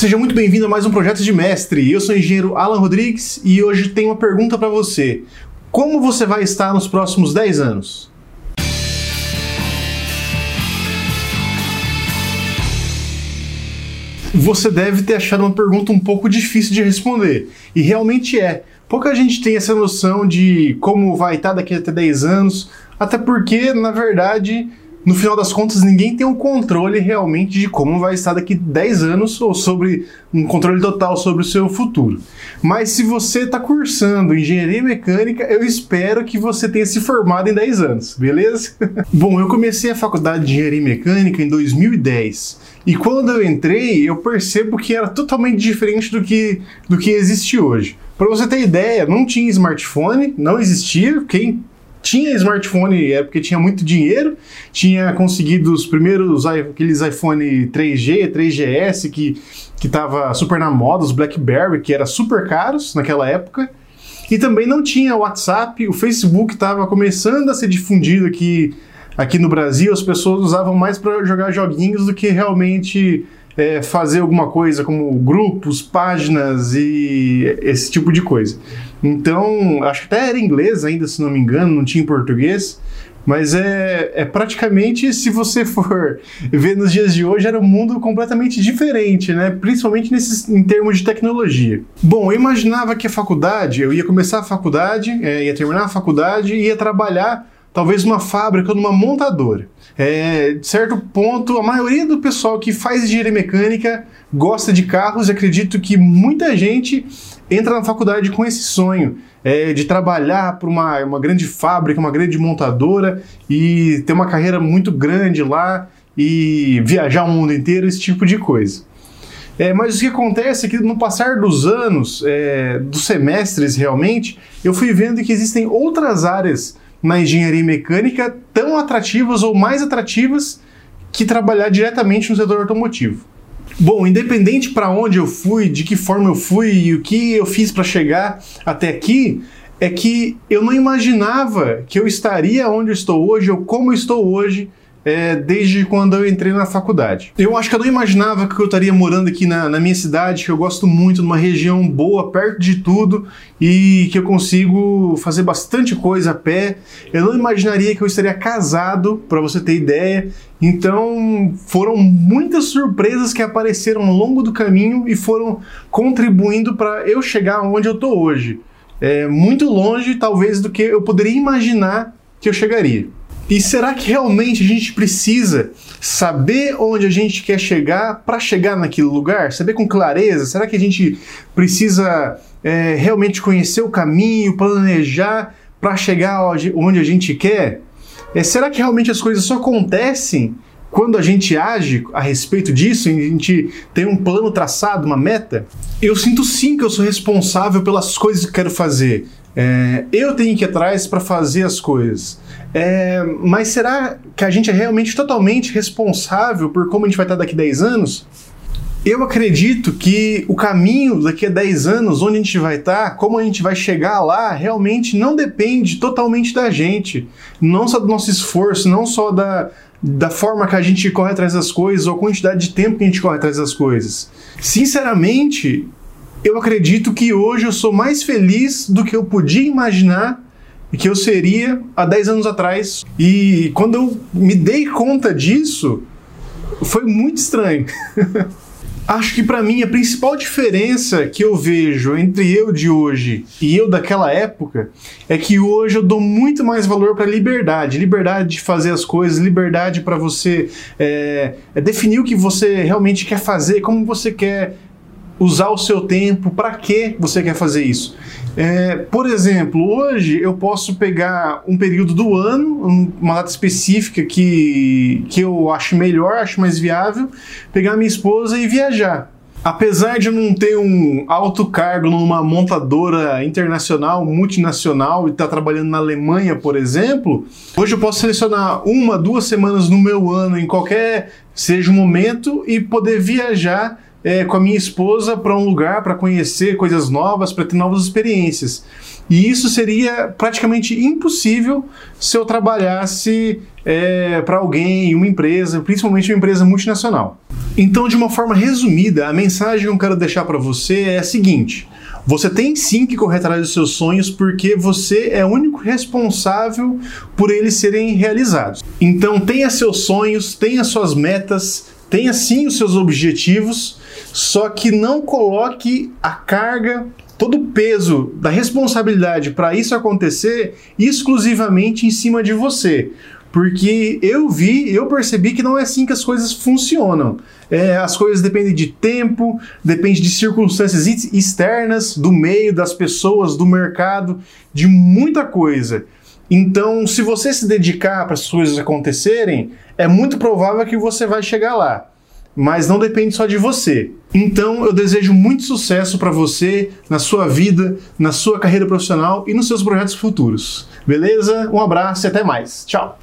Seja muito bem-vindo a mais um Projeto de Mestre. Eu sou o engenheiro Alan Rodrigues e hoje tenho uma pergunta para você. Como você vai estar nos próximos 10 anos? Você deve ter achado uma pergunta um pouco difícil de responder. E realmente é. Pouca gente tem essa noção de como vai estar daqui até 10 anos, até porque, na verdade, no final das contas, ninguém tem um controle realmente de como vai estar daqui 10 anos ou sobre um controle total sobre o seu futuro. Mas se você está cursando engenharia mecânica, eu espero que você tenha se formado em 10 anos, beleza? Bom, eu comecei a faculdade de engenharia mecânica em 2010. E quando eu entrei, eu percebo que era totalmente diferente do que, do que existe hoje. Para você ter ideia, não tinha smartphone, não existia. Quem tinha smartphone é porque tinha muito dinheiro, tinha conseguido os primeiros aqueles iPhone 3G, 3GS que que tava super na moda, os BlackBerry que era super caros naquela época. E também não tinha WhatsApp, o Facebook estava começando a ser difundido aqui aqui no Brasil, as pessoas usavam mais para jogar joguinhos do que realmente é, fazer alguma coisa como grupos, páginas e esse tipo de coisa. Então, acho que até era inglês ainda, se não me engano, não tinha em português. Mas é, é praticamente, se você for ver nos dias de hoje, era um mundo completamente diferente, né? Principalmente nesses, em termos de tecnologia. Bom, eu imaginava que a faculdade, eu ia começar a faculdade, é, ia terminar a faculdade e ia trabalhar talvez numa fábrica, numa montadora. É, de certo ponto, a maioria do pessoal que faz engenharia mecânica gosta de carros e acredito que muita gente entra na faculdade com esse sonho é, de trabalhar para uma, uma grande fábrica, uma grande montadora e ter uma carreira muito grande lá e viajar o mundo inteiro, esse tipo de coisa. É, mas o que acontece é que no passar dos anos, é, dos semestres realmente, eu fui vendo que existem outras áreas na engenharia mecânica tão atrativas ou mais atrativas que trabalhar diretamente no setor automotivo. Bom, independente para onde eu fui, de que forma eu fui e o que eu fiz para chegar até aqui, é que eu não imaginava que eu estaria onde eu estou hoje ou como eu estou hoje é, desde quando eu entrei na faculdade. Eu acho que eu não imaginava que eu estaria morando aqui na, na, minha cidade, que eu gosto muito, numa região boa, perto de tudo, e que eu consigo fazer bastante coisa a pé. Eu não imaginaria que eu estaria casado, para você ter ideia. Então foram muitas surpresas que apareceram ao longo do caminho e foram contribuindo para eu chegar onde eu estou hoje. É muito longe, talvez, do que eu poderia imaginar que eu chegaria. E será que realmente a gente precisa saber onde a gente quer chegar para chegar naquele lugar? Saber com clareza? Será que a gente precisa é, realmente conhecer o caminho, planejar para chegar onde a gente quer? É, será que realmente as coisas só acontecem quando a gente age a respeito disso, a gente tem um plano traçado, uma meta? Eu sinto sim que eu sou responsável pelas coisas que quero fazer. É, eu tenho que ir atrás para fazer as coisas. É, mas será que a gente é realmente totalmente responsável por como a gente vai estar daqui a 10 anos? Eu acredito que o caminho daqui a 10 anos, onde a gente vai estar, como a gente vai chegar lá, realmente não depende totalmente da gente. Não só do nosso esforço, não só da, da forma que a gente corre atrás das coisas ou a quantidade de tempo que a gente corre atrás das coisas. Sinceramente, eu acredito que hoje eu sou mais feliz do que eu podia imaginar que eu seria há 10 anos atrás. E quando eu me dei conta disso, foi muito estranho. Acho que para mim a principal diferença que eu vejo entre eu de hoje e eu daquela época é que hoje eu dou muito mais valor para liberdade, liberdade de fazer as coisas, liberdade para você é, definir o que você realmente quer fazer, como você quer usar o seu tempo, para que você quer fazer isso. É, por exemplo, hoje eu posso pegar um período do ano, uma data específica que, que eu acho melhor, acho mais viável, pegar minha esposa e viajar. Apesar de eu não ter um alto cargo numa montadora internacional, multinacional e estar tá trabalhando na Alemanha, por exemplo, hoje eu posso selecionar uma, duas semanas no meu ano, em qualquer seja o momento, e poder viajar é, com a minha esposa para um lugar para conhecer coisas novas, para ter novas experiências. E isso seria praticamente impossível se eu trabalhasse é, para alguém, uma empresa, principalmente uma empresa multinacional. Então, de uma forma resumida, a mensagem que eu quero deixar para você é a seguinte: você tem sim que correr atrás dos seus sonhos porque você é o único responsável por eles serem realizados. Então tenha seus sonhos, tenha suas metas, tenha sim os seus objetivos, só que não coloque a carga, todo o peso da responsabilidade para isso acontecer exclusivamente em cima de você. Porque eu vi, eu percebi que não é assim que as coisas funcionam. É, as coisas dependem de tempo, depende de circunstâncias externas, do meio, das pessoas, do mercado, de muita coisa. Então, se você se dedicar para as coisas acontecerem, é muito provável que você vai chegar lá. Mas não depende só de você. Então, eu desejo muito sucesso para você na sua vida, na sua carreira profissional e nos seus projetos futuros. Beleza? Um abraço e até mais. Tchau.